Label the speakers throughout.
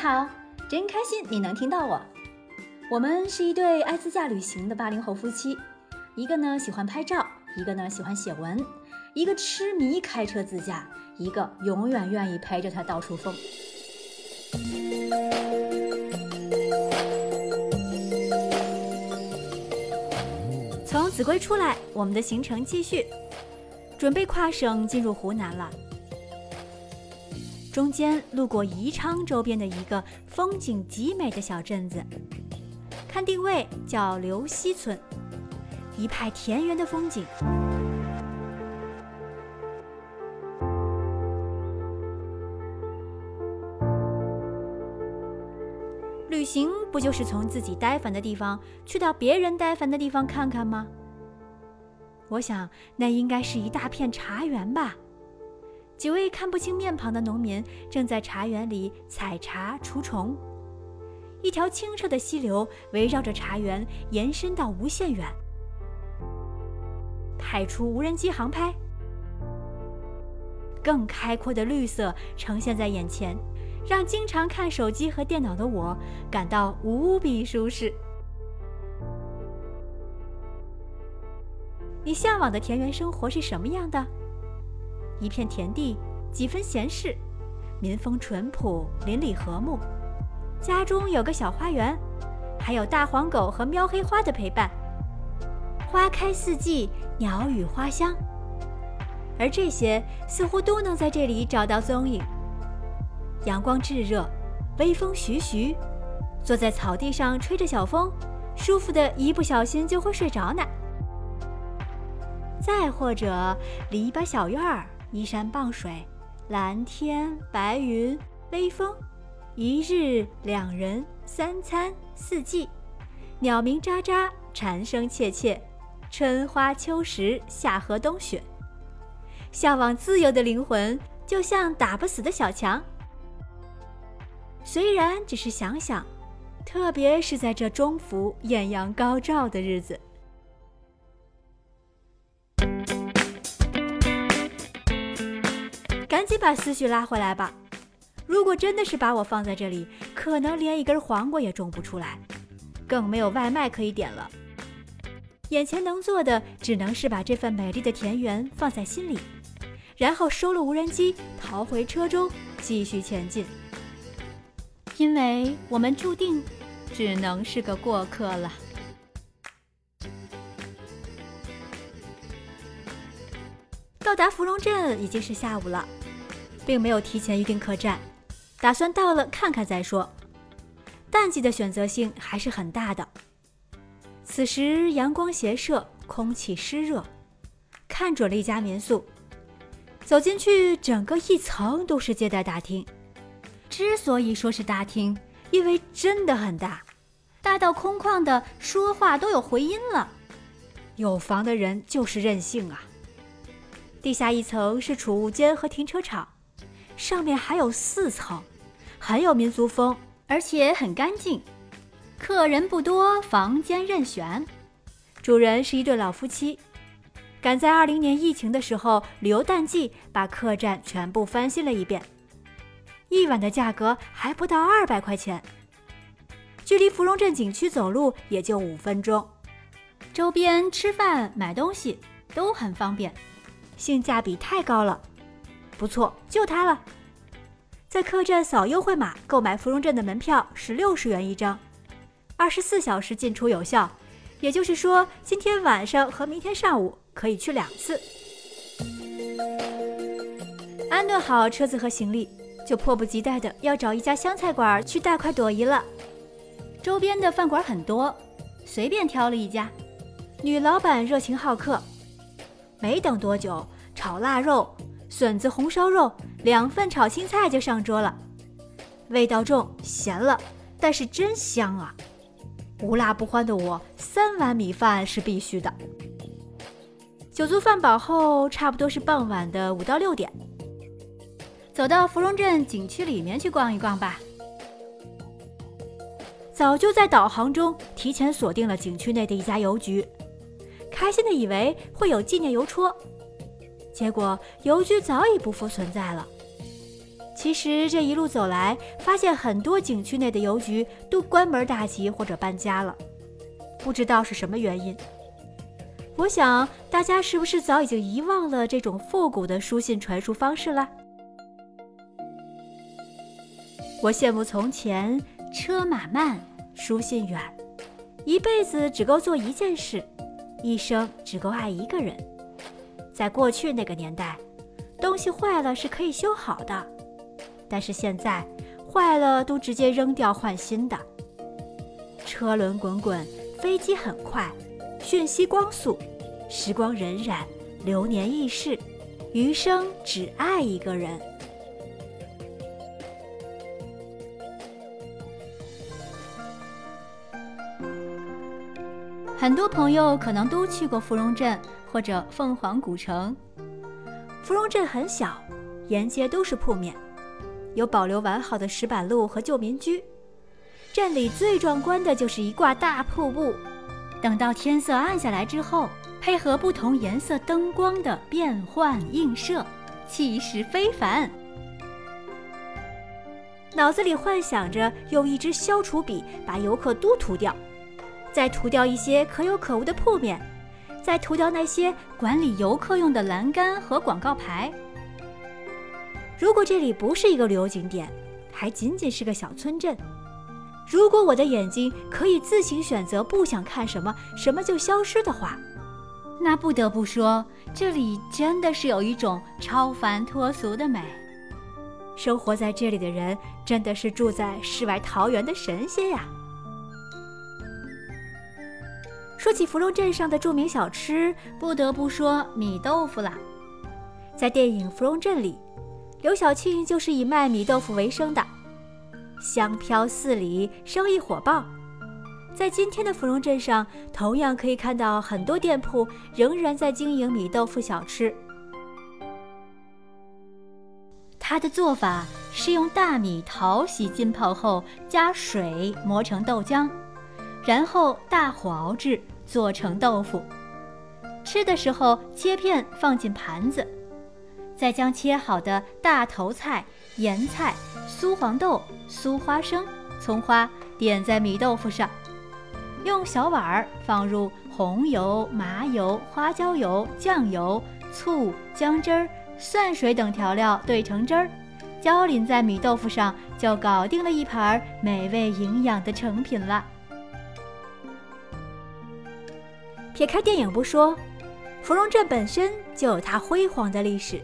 Speaker 1: 好，真开心你能听到我。我们是一对爱自驾旅行的八零后夫妻，一个呢喜欢拍照，一个呢喜欢写文，一个痴迷开车自驾，一个永远愿意陪着他到处疯。从秭归出来，我们的行程继续，准备跨省进入湖南了。中间路过宜昌周边的一个风景极美的小镇子，看定位叫刘溪村，一派田园的风景。旅行不就是从自己呆烦的地方去到别人呆烦的地方看看吗？我想那应该是一大片茶园吧。几位看不清面庞的农民正在茶园里采茶除虫。一条清澈的溪流围绕着茶园延伸到无限远。派出无人机航拍，更开阔的绿色呈现在眼前，让经常看手机和电脑的我感到无比舒适。你向往的田园生活是什么样的？一片田地，几分闲适，民风淳朴，邻里和睦。家中有个小花园，还有大黄狗和喵黑花的陪伴。花开四季，鸟语花香，而这些似乎都能在这里找到踪影。阳光炙热，微风徐徐，坐在草地上吹着小风，舒服的一不小心就会睡着呢。再或者，篱笆小院儿。依山傍水，蓝天白云，微风，一日两人，三餐四季，鸟鸣喳喳，蝉声切切，春花秋实，夏荷冬雪。向往自由的灵魂，就像打不死的小强。虽然只是想想，特别是在这中伏艳阳高照的日子。赶紧把思绪拉回来吧。如果真的是把我放在这里，可能连一根黄瓜也种不出来，更没有外卖可以点了。眼前能做的，只能是把这份美丽的田园放在心里，然后收了无人机，逃回车中，继续前进。因为我们注定只能是个过客了。到达芙蓉镇已经是下午了。并没有提前预定客栈，打算到了看看再说。淡季的选择性还是很大的。此时阳光斜射，空气湿热，看准了一家民宿，走进去，整个一层都是接待大厅。之所以说是大厅，因为真的很大，大到空旷的说话都有回音了。有房的人就是任性啊！地下一层是储物间和停车场。上面还有四层，很有民族风，而且很干净。客人不多，房间任选。主人是一对老夫妻，赶在二零年疫情的时候，旅游淡季把客栈全部翻新了一遍。一晚的价格还不到二百块钱，距离芙蓉镇景区走路也就五分钟，周边吃饭买东西都很方便，性价比太高了。不错，就它了。在客栈扫优惠码购买芙蓉镇的门票是六十元一张，二十四小时进出有效。也就是说，今天晚上和明天上午可以去两次。安顿好车子和行李，就迫不及待的要找一家湘菜馆去大快朵颐了。周边的饭馆很多，随便挑了一家。女老板热情好客，没等多久，炒腊肉。笋子红烧肉，两份炒青菜就上桌了，味道重，咸了，但是真香啊！无辣不欢的我，三碗米饭是必须的。酒足饭饱后，差不多是傍晚的五到六点，走到芙蓉镇景区里面去逛一逛吧。早就在导航中提前锁定了景区内的一家邮局，开心的以为会有纪念邮戳。结果邮局早已不复存在了。其实这一路走来，发现很多景区内的邮局都关门大吉或者搬家了，不知道是什么原因。我想大家是不是早已经遗忘了这种复古的书信传输方式了？我羡慕从前车马慢，书信远，一辈子只够做一件事，一生只够爱一个人。在过去那个年代，东西坏了是可以修好的，但是现在坏了都直接扔掉换新的。车轮滚滚，飞机很快。讯息光速，时光荏苒，流年易逝，余生只爱一个人。很多朋友可能都去过芙蓉镇或者凤凰古城。芙蓉镇很小，沿街都是铺面，有保留完好的石板路和旧民居。镇里最壮观的就是一挂大瀑布。等到天色暗下来之后，配合不同颜色灯光的变幻映射，气势非凡。脑子里幻想着用一支消除笔把游客都涂掉，再涂掉一些可有可无的铺面，再涂掉那些管理游客用的栏杆和广告牌。如果这里不是一个旅游景点，还仅仅是个小村镇。如果我的眼睛可以自行选择不想看什么，什么就消失的话，那不得不说，这里真的是有一种超凡脱俗的美。生活在这里的人真的是住在世外桃源的神仙呀！说起芙蓉镇上的著名小吃，不得不说米豆腐啦。在电影《芙蓉镇》里，刘晓庆就是以卖米豆腐为生的。香飘四里，生意火爆。在今天的芙蓉镇上，同样可以看到很多店铺仍然在经营米豆腐小吃。它的做法是用大米淘洗浸泡后，加水磨成豆浆，然后大火熬制，做成豆腐。吃的时候切片放进盘子，再将切好的大头菜、盐菜。酥黄豆、酥花生、葱花点在米豆腐上，用小碗儿放入红油、麻油、花椒油、酱油、醋、姜汁儿、蒜水等调料兑成汁儿，浇淋在米豆腐上，就搞定了一盘美味营养的成品了。撇开电影不说，芙蓉镇本身就有它辉煌的历史，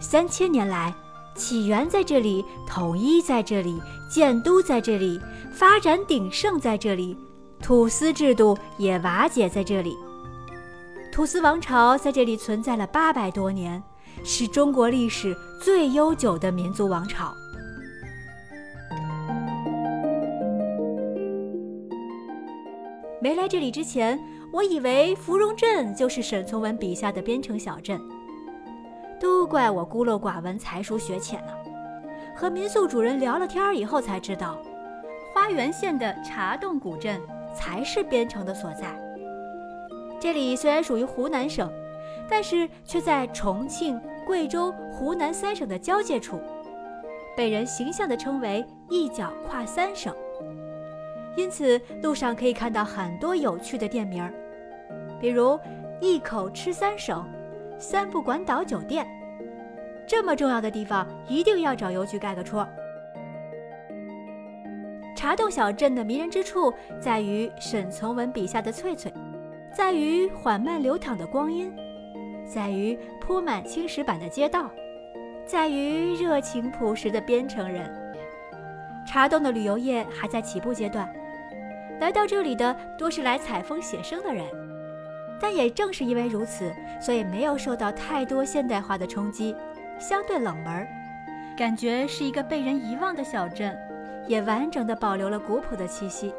Speaker 1: 三千年来。起源在这里，统一在这里，建都在这里，发展鼎盛在这里，土司制度也瓦解在这里。土司王朝在这里存在了八百多年，是中国历史最悠久的民族王朝。没来这里之前，我以为芙蓉镇就是沈从文笔下的边城小镇。都怪我孤陋寡闻、才疏学浅呢。和民宿主人聊了天以后才知道，花垣县的茶洞古镇才是边城的所在。这里虽然属于湖南省，但是却在重庆、贵州、湖南三省的交界处，被人形象地称为一脚跨三省。因此，路上可以看到很多有趣的店名，比如“一口吃三省”。三不管岛酒店，这么重要的地方，一定要找邮局盖个戳。茶洞小镇的迷人之处在于沈从文笔下的翠翠，在于缓慢流淌的光阴，在于铺满青石板的街道，在于热情朴实的边城人。茶洞的旅游业还在起步阶段，来到这里的多是来采风写生的人。但也正是因为如此，所以没有受到太多现代化的冲击，相对冷门，感觉是一个被人遗忘的小镇，也完整的保留了古朴的气息。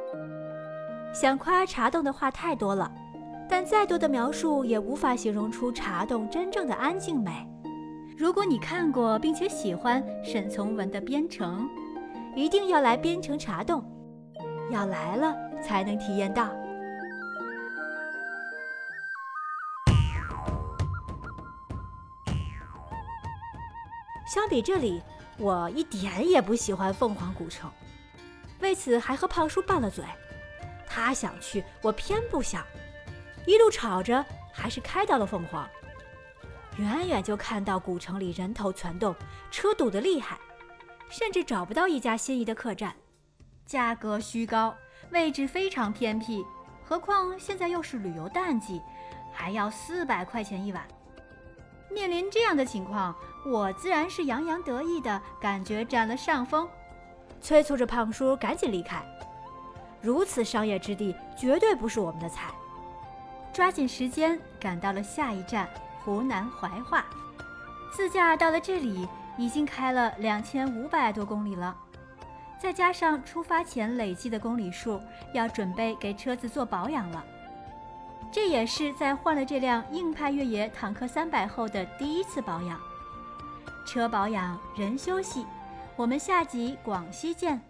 Speaker 1: 想夸茶洞的话太多了，但再多的描述也无法形容出茶洞真正的安静美。如果你看过并且喜欢沈从文的《边城》，一定要来边城茶洞，要来了才能体验到。相比这里，我一点也不喜欢凤凰古城，为此还和胖叔拌了嘴。他想去，我偏不想，一路吵着，还是开到了凤凰。远远就看到古城里人头攒动，车堵得厉害，甚至找不到一家心仪的客栈，价格虚高，位置非常偏僻。何况现在又是旅游淡季，还要四百块钱一晚。面临这样的情况，我自然是洋洋得意的感觉占了上风，催促着胖叔赶紧离开。如此商业之地，绝对不是我们的菜。抓紧时间赶到了下一站湖南怀化，自驾到了这里，已经开了两千五百多公里了。再加上出发前累积的公里数，要准备给车子做保养了。这也是在换了这辆硬派越野坦克三百后的第一次保养。车保养，人休息。我们下集广西见。